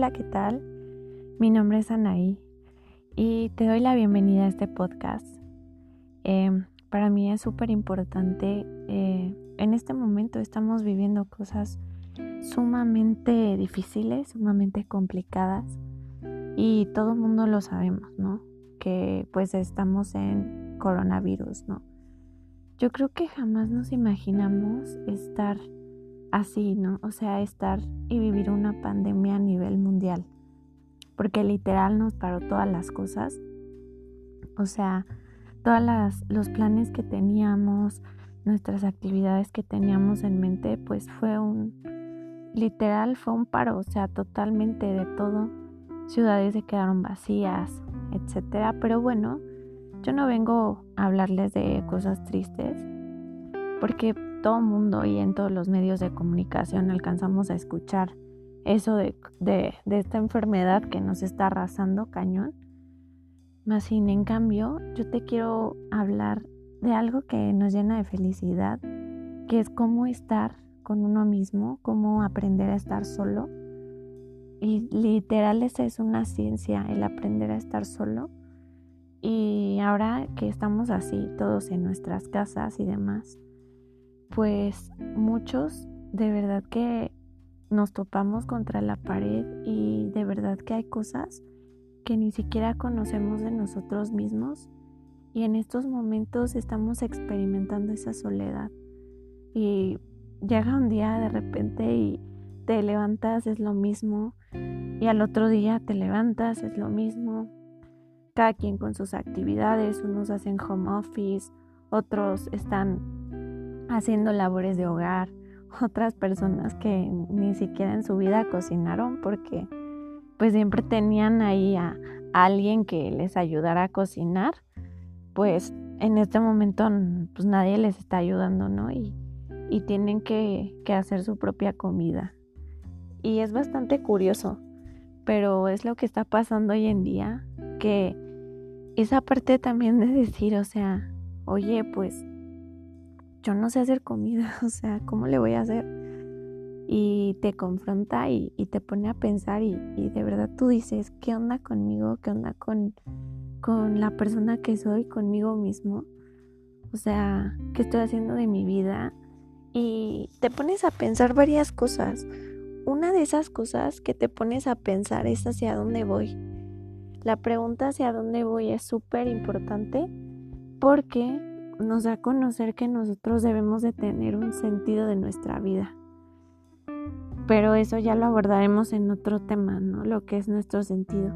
Hola, ¿qué tal? Mi nombre es Anaí y te doy la bienvenida a este podcast. Em, para mí es súper importante. Eh, en este momento estamos viviendo cosas sumamente difíciles, sumamente complicadas y todo el mundo lo sabemos, ¿no? Que pues estamos en coronavirus, ¿no? Yo creo que jamás nos imaginamos estar así, ¿no? O sea, estar y vivir una pandemia a nivel mundial. Porque literal nos paró todas las cosas. O sea, todos los planes que teníamos, nuestras actividades que teníamos en mente, pues fue un, literal fue un paro, o sea, totalmente de todo. Ciudades se quedaron vacías, etcétera. Pero bueno, yo no vengo a hablarles de cosas tristes, porque todo mundo y en todos los medios de comunicación alcanzamos a escuchar eso de, esta enfermedad que nos está arrasando cañón. Más sin en cambio, yo te quiero hablar de algo que nos llena de felicidad, que es cómo estar con uno mismo, cómo aprender a estar solo. Y literal esa es una ciencia, el aprender a estar solo. Y ahora que estamos así, todos en nuestras casas y demás, pues muchos de verdad que nos topamos contra la pared y de verdad que hay cosas que ni siquiera conocemos de nosotros mismos y en estos momentos estamos experimentando esa soledad. Y llega un día de repente y te levantas es lo mismo y al otro día te levantas es lo mismo. Cada quien con sus actividades unos hacen home office otros están haciendo labores de hogar, otras personas que ni siquiera en su vida cocinaron porque pues siempre tenían ahí a, alguien que les ayudara a cocinar, pues en este momento pues nadie les está ayudando, ¿no? Y, tienen que, que hacer su propia comida. Y es bastante curioso, pero es lo que está pasando hoy en día, que esa parte también de decir, o sea, oye, pues yo no sé hacer comida, o sea, ¿cómo le voy a hacer? Y te confronta y, te pone a pensar y, de verdad tú dices, ¿qué onda conmigo? ¿Qué onda con, con la persona que soy, conmigo mismo? O sea, ¿qué estoy haciendo de mi vida? Y te pones a pensar varias cosas. Una de esas cosas que te pones a pensar es hacia dónde voy. La pregunta hacia dónde voy es súper importante porque nos da a conocer que nosotros debemos de tener un sentido de nuestra vida. Pero eso ya lo abordaremos en otro tema, ¿no? Lo que es nuestro sentido.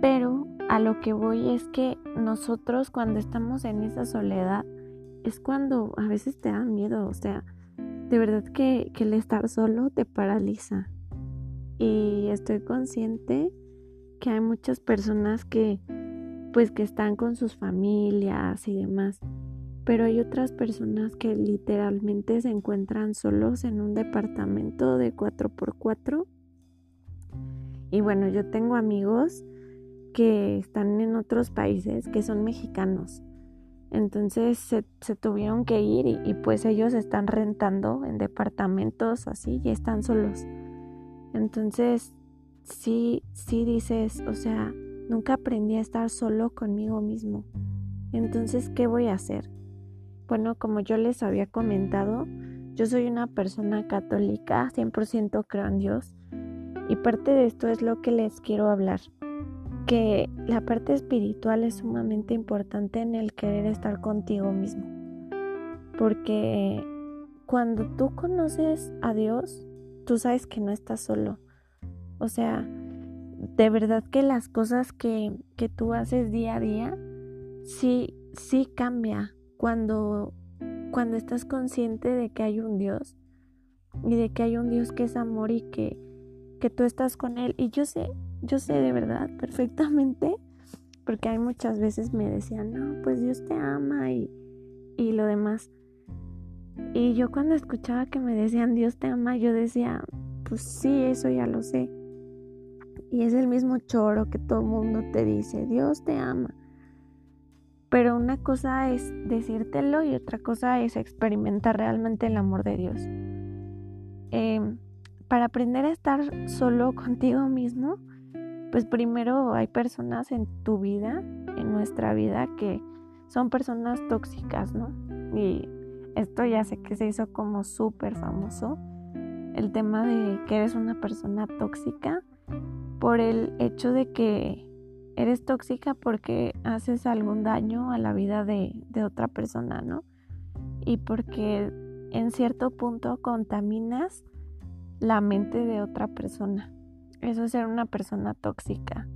Pero a lo que voy es que nosotros cuando estamos en esa soledad es cuando a veces te da miedo, o sea, de verdad que, que el estar solo te paraliza. Y estoy consciente que hay muchas personas que pues que están con sus familias y demás. Pero hay otras personas que literalmente se encuentran solos en un departamento de 4x4. Y bueno, yo tengo amigos que están en otros países que son mexicanos. Entonces se, tuvieron que ir y, y, pues ellos están rentando en departamentos así y están solos. Entonces sí, sí dices, o sea, Nunca aprendí a estar solo conmigo mismo. Entonces, ¿qué voy a hacer? Bueno, como yo les había comentado, yo soy una persona católica, 100% creo en Dios. Y parte de esto es lo que les quiero hablar. Que la parte espiritual es sumamente importante en el querer estar contigo mismo. Porque cuando tú conoces a Dios, tú sabes que no estás solo. O sea, de verdad que las cosas que, que tú haces día a día, sí, sí cambia cuando, cuando estás consciente de que hay un Dios y de que hay un Dios que es amor y que, que tú estás con Él. Y yo sé, yo sé de verdad perfectamente, porque hay muchas veces me decían, no, pues Dios te ama y, y lo demás. Y yo cuando escuchaba que me decían Dios te ama, yo decía, pues sí, eso ya lo sé. Y es el mismo choro que todo el mundo te dice, Dios te ama. Pero una cosa es decírtelo y otra cosa es experimentar realmente el amor de Dios. Em, para aprender a estar solo contigo mismo, pues primero hay personas en tu vida, en nuestra vida, que son personas tóxicas, ¿no? Y esto ya sé que se hizo como súper famoso, el tema de que eres una persona tóxica por el hecho de que eres tóxica porque haces algún daño a la vida de, de otra persona, ¿no? Y porque en cierto punto contaminas la mente de otra persona. Eso es ser una persona tóxica.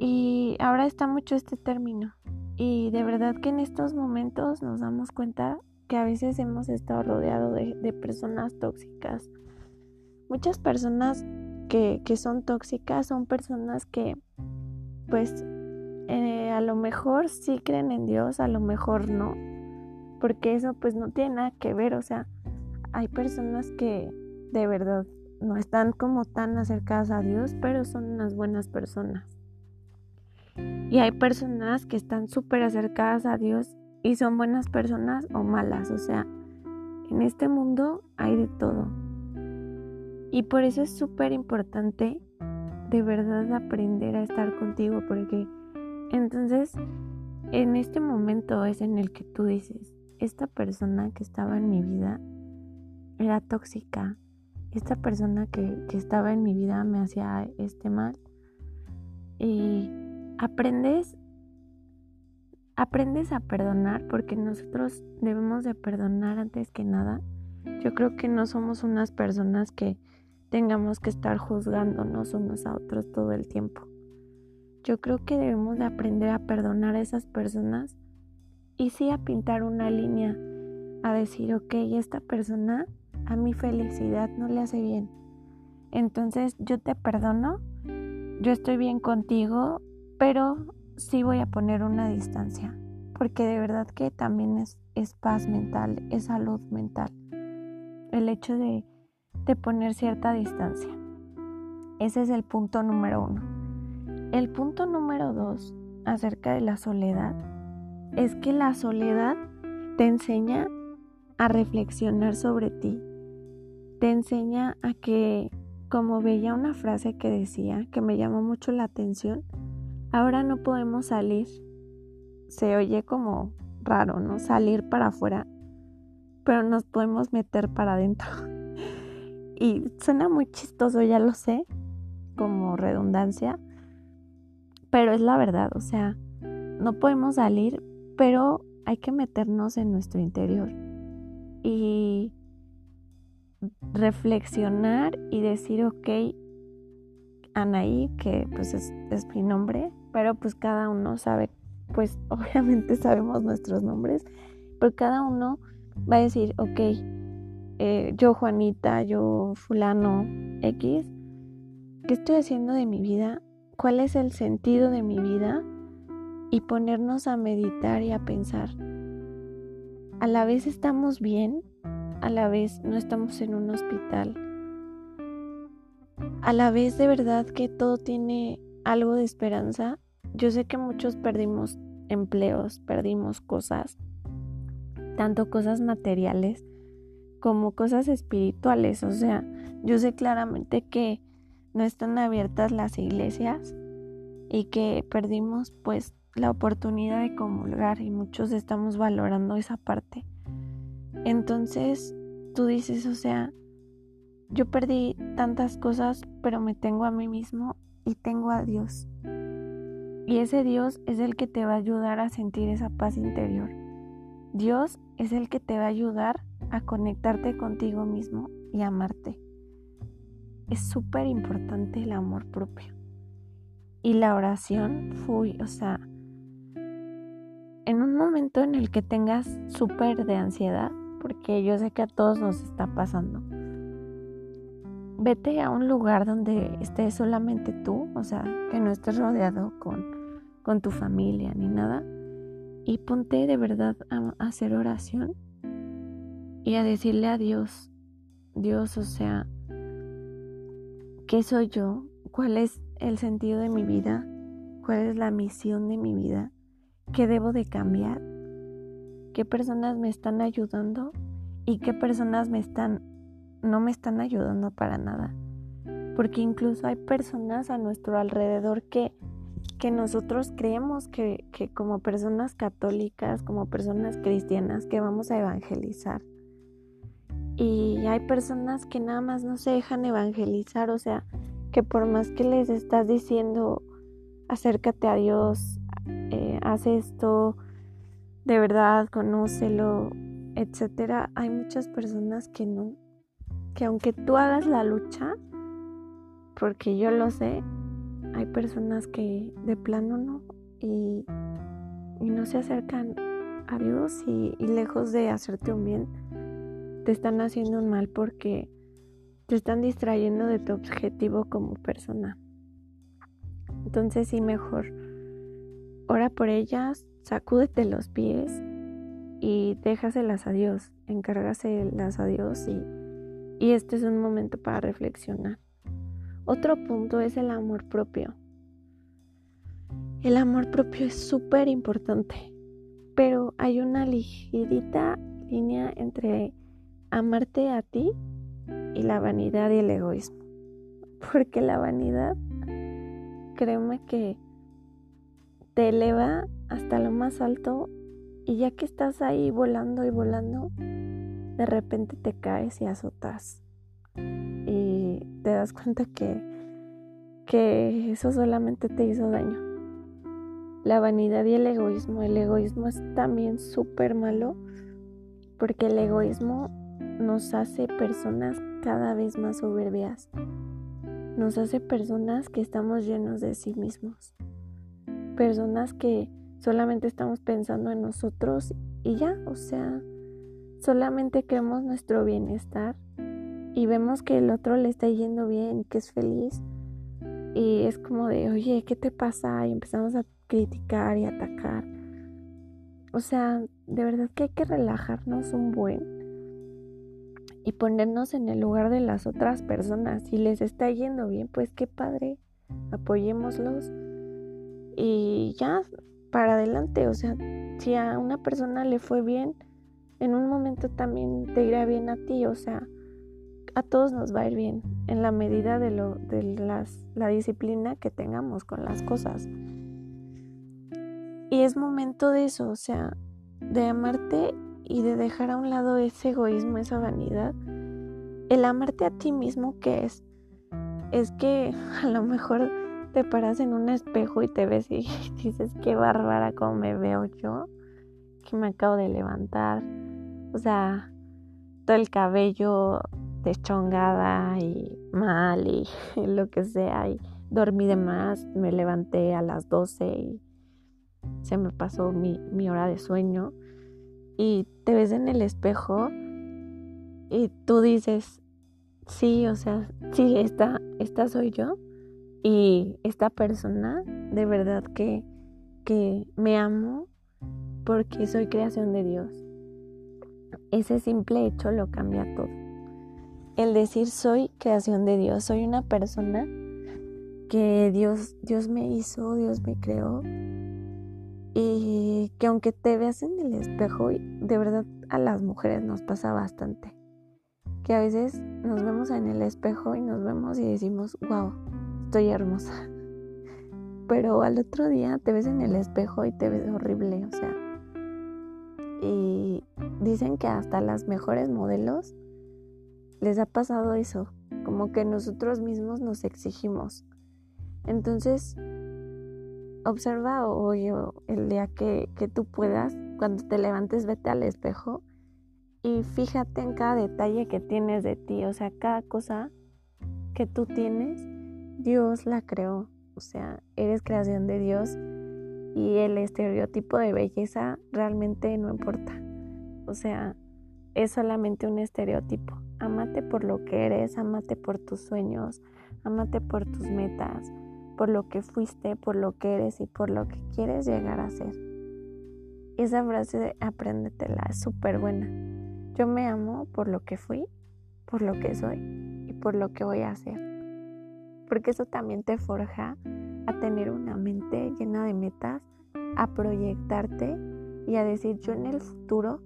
Y ahora está mucho este término. Y de verdad que en estos momentos nos damos cuenta que a veces hemos estado rodeados de, personas tóxicas. Muchas personas que, son tóxicas son personas que pues eh, a lo mejor sí creen en Dios, a lo mejor no. Porque eso pues no tiene nada que ver. O sea, hay personas que de verdad no están como tan acercadas a Dios, pero son unas buenas personas. Y hay personas que están súper acercadas a Dios y son buenas personas o malas. O sea, en este mundo hay de todo. Y por eso es súper importante de verdad aprender a estar contigo, porque entonces en este momento es en el que tú dices, esta persona que estaba en mi vida era tóxica, esta persona que, estaba en mi vida me hacía este mal. Y aprendes, aprendes a perdonar porque nosotros debemos de perdonar antes que nada. Yo creo que no somos unas personas que tengamos que estar juzgándonos unos a otros todo el tiempo. Yo creo que debemos de aprender a perdonar a esas personas y sí a pintar una línea, a decir, ok, esta persona a mi felicidad no le hace bien. Entonces yo te perdono, yo estoy bien contigo, pero sí voy a poner una distancia, porque de verdad que también es, es paz mental, es salud mental. El hecho de, de poner cierta distancia. Ese es el punto número uno. El punto número dos acerca de la soledad es que la soledad te enseña a reflexionar sobre ti, te enseña a que, como veía una frase que decía, que me llamó mucho la atención, ahora no podemos salir. Se oye como raro, ¿no? Salir para afuera, pero nos podemos meter para adentro. Y suena muy chistoso, ya lo sé, como redundancia, pero es la verdad, o sea, no podemos salir, pero hay que meternos en nuestro interior. Y reflexionar y decir, ok, Anaí, que pues es, mi nombre, pero pues cada uno sabe, pues obviamente sabemos nuestros nombres, pero cada uno va a decir, ok, eh, yo Juanita, yo fulano X, ¿qué estoy haciendo de mi vida? ¿Cuál es el sentido de mi vida? Y ponernos a meditar y a pensar. A la vez estamos bien, a la vez no estamos en un hospital, a la vez de verdad que todo tiene algo de esperanza. Yo sé que muchos perdimos empleos, perdimos cosas, tanto cosas materiales como cosas espirituales. O sea, yo sé claramente que no están abiertas las iglesias y que perdimos pues la oportunidad de comulgar y muchos estamos valorando esa parte. Entonces tú dices, o sea, yo perdí tantas cosas, pero me tengo a mí mismo y tengo a Dios. Y ese Dios es el que te va a ayudar a sentir esa paz interior. Dios es el que te va a ayudar a conectarte contigo mismo y amarte. Es súper importante el amor propio. Y la oración, fui, o sea, en un momento en el que tengas súper de ansiedad, porque yo sé que a todos nos está pasando. Vete a un lugar donde estés solamente tú, o sea, que no estés rodeado con, con tu familia ni nada, y ponte de verdad a, hacer oración y a decirle a Dios, Dios, o sea, ¿qué soy yo? ¿Cuál es el sentido de mi vida? ¿Cuál es la misión de mi vida? ¿Qué debo de cambiar? qué personas me están ayudando y qué personas me están no me están ayudando para nada. Porque incluso hay personas a nuestro alrededor que, que nosotros creemos que, que como personas católicas, como personas cristianas, que vamos a evangelizar. Y hay personas que nada más no se dejan evangelizar, o sea, que por más que les estás diciendo, acércate a Dios, eh, haz esto, de verdad, conócelo, etcétera, hay muchas personas que no, que aunque tú hagas la lucha, porque yo lo sé, hay personas que de plano no y, no se acercan a Dios y, y lejos de hacerte un bien, te están haciendo un mal porque te están distrayendo de tu objetivo como persona. Entonces sí, mejor ora por ellas, sacúdete los pies y déjaselas a Dios, encárgaselas a Dios y, y este es un momento para reflexionar. Otro punto es el amor propio. El amor propio es súper importante, pero hay una ligerita línea entre amarte a ti y la vanidad y el egoísmo. Porque la vanidad, créeme que te eleva hasta lo más alto y ya que estás ahí volando y volando, de repente te caes y azotas. Y te das cuenta que, que eso solamente te hizo daño. La vanidad y el egoísmo. El egoísmo es también súper malo porque el egoísmo nos hace personas cada vez más soberbias. Nos hace personas que estamos llenos de sí mismos. Personas que solamente estamos pensando en nosotros y ya, o sea, solamente queremos nuestro bienestar y vemos que el otro le está yendo bien, que es feliz. Y es como de, oye, ¿qué te pasa? Y empezamos a criticar y atacar. O sea, de verdad que hay que relajarnos un buen y ponernos en el lugar de las otras personas. Si les está yendo bien, pues qué padre, apoyémoslos y ya para adelante. O sea, si a una persona le fue bien, en un momento también te irá bien a ti. O sea, a todos nos va a ir bien en la medida de, lo, de las, la disciplina que tengamos con las cosas. Y es momento de eso, o sea, de amarte y de dejar a un lado ese egoísmo, esa vanidad. El amarte a ti mismo, que es? Es que a lo mejor te paras en un espejo y te ves y dices, qué bárbara como me veo yo, que me acabo de levantar. O sea, todo el cabello deschongada y mal y, lo que sea. Y dormí de más, me levanté a las 12 y se me pasó mi, mi hora de sueño y te ves en el espejo y tú dices, sí, o sea, sí, esta, esta soy yo y esta persona de verdad que, que me amo porque soy creación de Dios. Ese simple hecho lo cambia todo. El decir soy creación de Dios, soy una persona que Dios, Dios me hizo, Dios me creó y que aunque te veas en el espejo, de verdad a las mujeres nos pasa bastante. Que a veces nos vemos en el espejo y nos vemos y decimos, wow, estoy hermosa. Pero al otro día te ves en el espejo y te ves horrible, o sea. Y dicen que hasta las mejores modelos les ha pasado eso, como que nosotros mismos nos exigimos. Entonces, observa hoy el día que, que tú puedas, cuando te levantes, vete al espejo y fíjate en cada detalle que tienes de ti, o sea, cada cosa que tú tienes, Dios la creó, o sea, eres creación de Dios y el estereotipo de belleza realmente no importa, o sea, es solamente un estereotipo. Amate por lo que eres, amate por tus sueños, amate por tus metas, por lo que fuiste, por lo que eres y por lo que quieres llegar a ser. Esa frase de apréndetela, es súper buena. Yo me amo por lo que fui, por lo que soy y por lo que voy a hacer. Porque eso también te forja a tener una mente llena de metas, a proyectarte y a decir yo en el futuro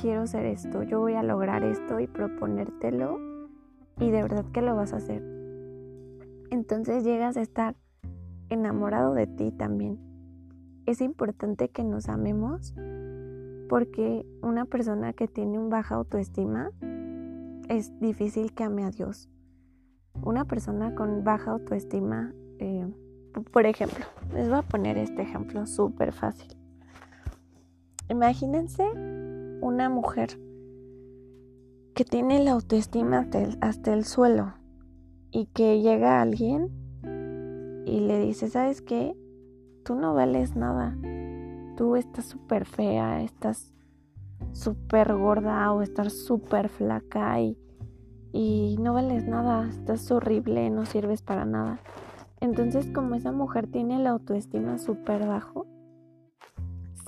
quiero ser esto, yo voy a lograr esto y proponértelo y de verdad que lo vas a hacer. Entonces llegas a estar enamorado de ti también. Es importante que nos amemos porque una persona que tiene un baja autoestima es difícil que ame a Dios. Una persona con baja autoestima, eh, por ejemplo, les voy a poner este ejemplo súper fácil. Imagínense una mujer que tiene la autoestima hasta el, suelo y que llega alguien y le dice, ¿sabes qué? Tú no vales nada. Tú estás súper fea, estás súper gorda o estás súper flaca y, y no vales nada, estás horrible, no sirves para nada. Entonces como esa mujer tiene la autoestima súper bajo,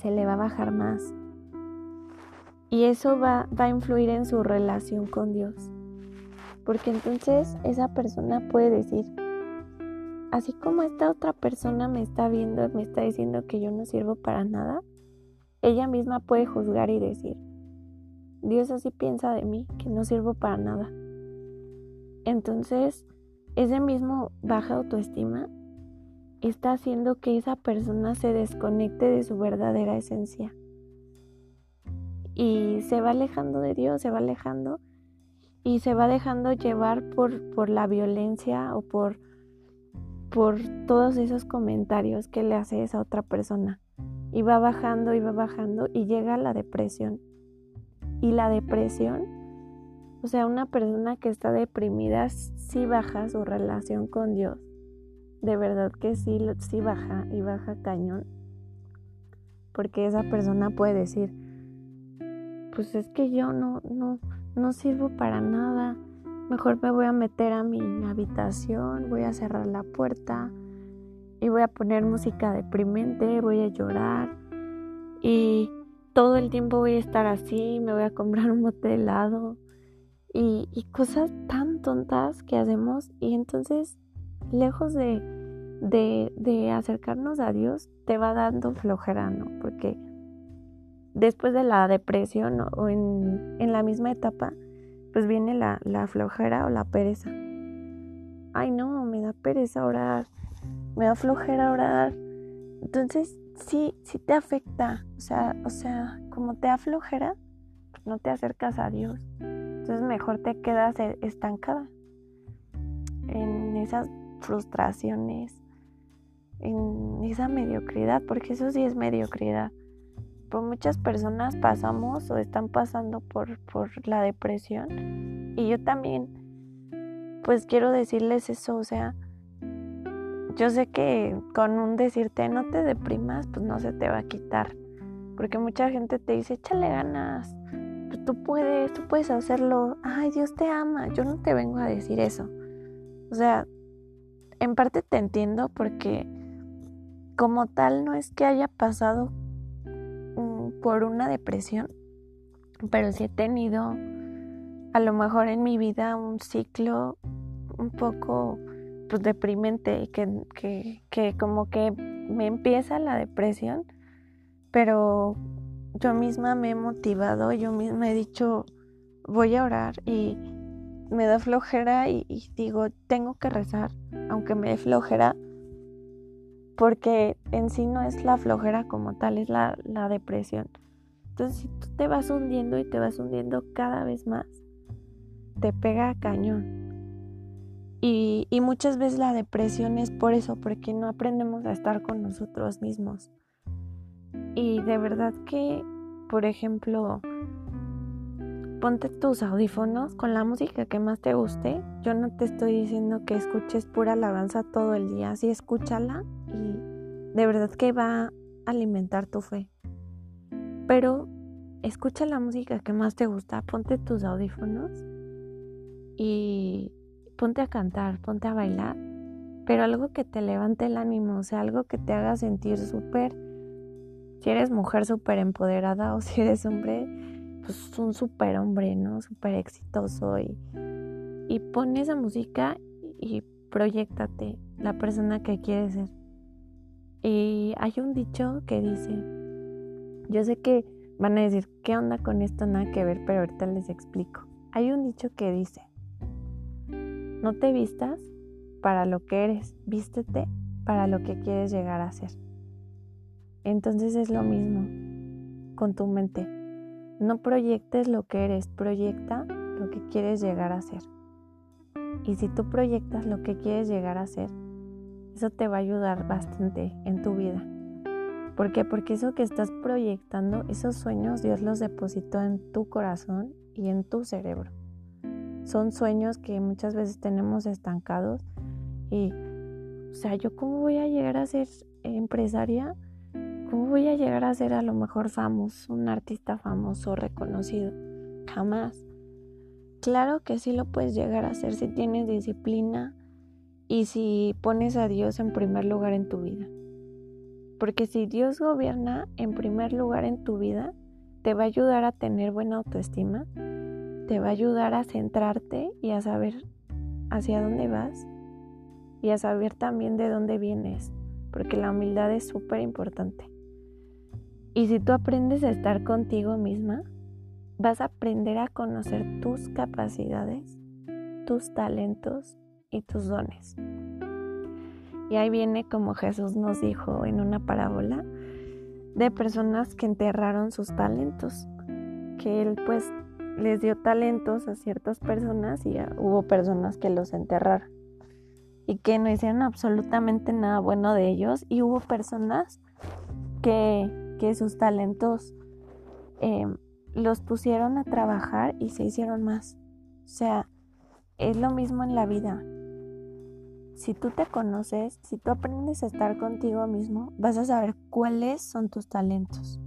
se le va a bajar más. Y eso va, va a influir en su relación con Dios. Porque entonces esa persona puede decir, así como esta otra persona me está viendo, me está diciendo que yo no sirvo para nada, ella misma puede juzgar y decir, Dios así piensa de mí, que no sirvo para nada. Entonces, ese mismo baja autoestima está haciendo que esa persona se desconecte de su verdadera esencia. Y se va alejando de Dios, se va alejando y se va dejando llevar por, por la violencia o por, por todos esos comentarios que le hace esa otra persona. Y va bajando y va bajando y llega a la depresión. Y la depresión, o sea, una persona que está deprimida sí baja su relación con Dios de verdad que sí, sí baja y baja cañón. Porque esa persona puede decir, pues es que yo no, no, no sirvo para nada. Mejor me voy a meter a mi habitación, voy a cerrar la puerta y voy a poner música deprimente, voy a llorar y todo el tiempo voy a estar así, me voy a comprar un bote de helado y, cosas tan tontas que hacemos y entonces lejos de, de, acercarnos a Dios, te va dando flojera, ¿no? Porque después de la depresión o en, la misma etapa, pues viene la, la, flojera o la pereza. Ay, no, me da pereza orar, me da flojera orar. Entonces, sí, sí te afecta. O sea, o sea, como te da flojera, no te acercas a Dios. Entonces, mejor te quedas e, estancada en esas frustraciones, en esa mediocridad, porque eso sí es mediocridad. Muchas personas pasamos o están pasando por, por la depresión. Y yo también, pues quiero decirles eso, o sea, yo sé que con un decirte no te deprimas, pues no se te va a quitar, porque mucha gente te dice, échale ganas, pues tú puedes, tú puedes hacerlo, ay, Dios te ama, yo no te vengo a decir eso. O sea, en parte te entiendo porque como tal no es que haya pasado por una depresión, pero sí he tenido a lo mejor en mi vida un ciclo un poco pues, deprimente, que, que, que como que me empieza la depresión, pero yo misma me he motivado, yo misma he dicho, voy a orar y me da flojera y, digo, tengo que rezar, aunque me dé flojera, porque en sí no es la flojera como tal, es la, depresión. Entonces, si tú te vas hundiendo y te vas hundiendo cada vez más, te pega cañón. Y, y muchas veces la depresión es por eso, porque no aprendemos a estar con nosotros mismos. Y de verdad que, por ejemplo, ponte tus audífonos con la música que más te guste. Yo no te estoy diciendo que escuches pura alabanza todo el día, sí escúchala de verdad que va a alimentar tu fe. Pero escucha la música que más te gusta, ponte tus audífonos y ponte a cantar, ponte a bailar, pero algo que te levante el ánimo, o sea, algo que te haga sentir súper, si eres mujer súper empoderada o si eres hombre, pues un super hombre, ¿no? Súper exitoso y, y pon esa música y proyectate la persona que quieres ser. Y hay un dicho que dice, yo sé que van a decir, ¿qué onda con esto? Nada que ver, pero ahorita les explico. Hay un dicho que dice, no te vistas para lo que eres, vístete para lo que quieres llegar a ser. Entonces es lo mismo con tu mente. No proyectes lo que eres, proyecta lo que quieres llegar a ser. Y si tú proyectas lo que quieres llegar a ser, eso te va a ayudar bastante en tu vida. ¿Por qué? Porque eso que estás proyectando, esos sueños, Dios los depositó en tu corazón y en tu cerebro. Son sueños que muchas veces tenemos estancados y, o sea, ¿yo cómo voy a llegar a ser empresaria? ¿Cómo voy a llegar a ser a lo mejor famoso, un artista famoso, reconocido? Jamás. Claro que sí lo puedes llegar a hacer si tienes disciplina y si pones a Dios en primer lugar en tu vida. Porque si Dios gobierna en primer lugar en tu vida, te va a ayudar a tener buena autoestima, te va a ayudar a centrarte y a saber hacia dónde vas y a saber también de dónde vienes, porque la humildad es súper importante. Y si tú aprendes a estar contigo misma, vas a aprender a conocer tus capacidades, tus talentos y tus dones. Y ahí viene como Jesús nos dijo en una parábola de personas que enterraron sus talentos, que él pues les dio talentos a ciertas personas y hubo personas que los enterraron y que no hicieron absolutamente nada bueno de ellos y hubo personas que, que sus talentos em, los pusieron a trabajar y se hicieron más. O sea, es lo mismo en la vida si tú te conoces, si tú aprendes a estar contigo mismo, vas a saber cuáles son tus talentos.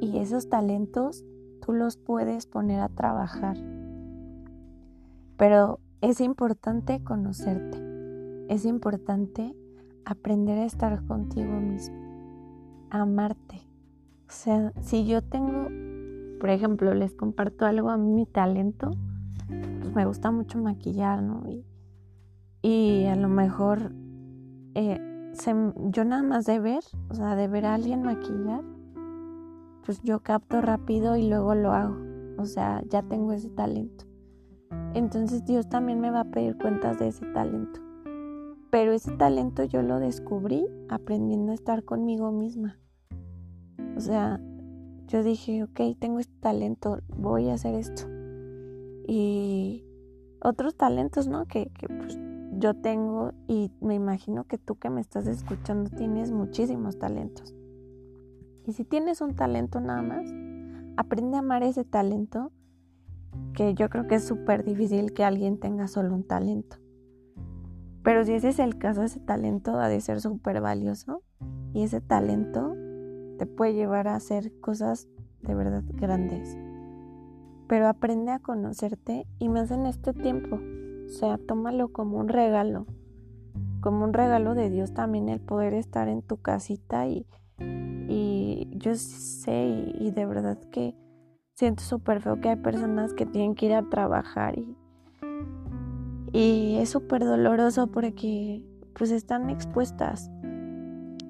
Y esos talentos tú los puedes poner a trabajar. Pero es importante conocerte. Es importante aprender a estar contigo mismo. amarte. O sea, si yo tengo, por ejemplo, les comparto algo a mi talento, pues me gusta mucho maquillar, ¿no? Y a lo mejor eh, yo nada más de ver, o sea, de ver a alguien maquillar, pues yo capto rápido y luego lo hago. O sea, ya tengo ese talento. Entonces Dios también me va a pedir cuentas de ese talento. Pero ese talento yo lo descubrí aprendiendo a estar conmigo misma. O sea, yo dije, ok, tengo este talento, voy a hacer esto. Y otros talentos, ¿no? Que, que pues, yo tengo y me imagino que tú que me estás escuchando tienes muchísimos talentos. Y si tienes un talento nada más, aprende a amar ese talento, que yo creo que es súper difícil que alguien tenga solo un talento. Pero si ese es el caso, ese talento ha de ser súper valioso y ese talento te puede llevar a hacer cosas de verdad grandes. Pero aprende a conocerte y más en este tiempo, o sea, tómalo como un regalo, como un regalo de Dios también el poder estar en tu casita y, y yo sé y, de verdad que siento súper feo que hay personas que tienen que ir a trabajar y, y es súper doloroso porque pues están expuestas.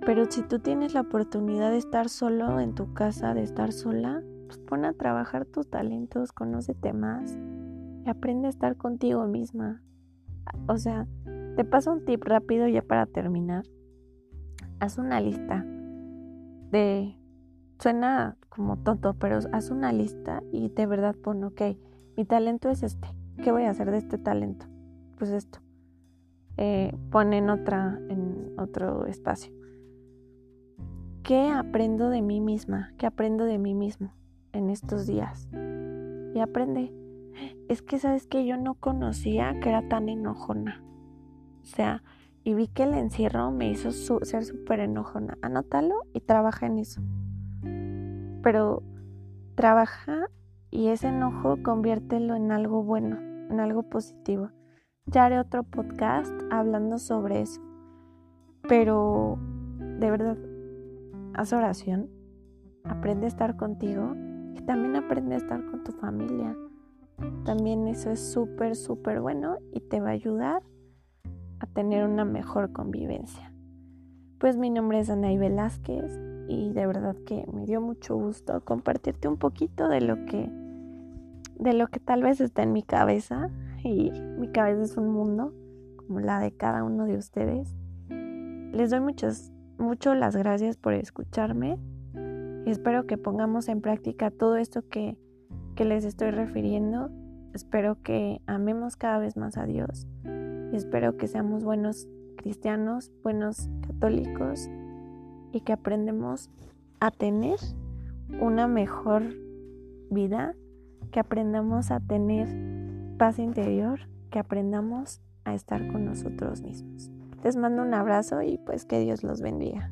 Pero si tú tienes la oportunidad de estar solo en tu casa, de estar sola, pues pon a trabajar tus talentos, conócete más aprende a estar contigo misma. O sea, te paso un tip rápido ya para terminar. Haz una lista de... Suena como tonto, pero haz una lista y de verdad pon, ok, mi talento es este. ¿Qué voy a hacer de este talento? Pues esto. Eh, pon en, otra, en otro espacio. ¿Qué aprendo de mí misma? ¿Qué aprendo de mí mismo en estos días? Y aprende es que sabes que yo no conocía que era tan enojona. O sea, y vi que el encierro me hizo ser súper enojona. Anótalo y trabaja en eso. Pero trabaja y ese enojo conviértelo en algo bueno, en algo positivo. Ya haré otro podcast hablando sobre eso. Pero de verdad, haz oración, aprende a estar contigo y también aprende a estar con tu familia. También eso es súper, súper bueno y te va a ayudar a tener una mejor convivencia. Pues mi nombre es Anaí Velázquez y de verdad que me dio mucho gusto compartirte un poquito de lo que de lo que tal vez está en mi cabeza y mi cabeza es un mundo como la de cada uno de ustedes. Les doy muchas mucho las gracias por escucharme espero que pongamos en práctica todo esto que, que les estoy refiriendo. Espero que amemos cada vez más a Dios y espero que seamos buenos cristianos, buenos católicos y que aprendemos a tener una mejor vida, que aprendamos a tener paz interior, que aprendamos a estar con nosotros mismos. Les mando un abrazo y pues que Dios los bendiga.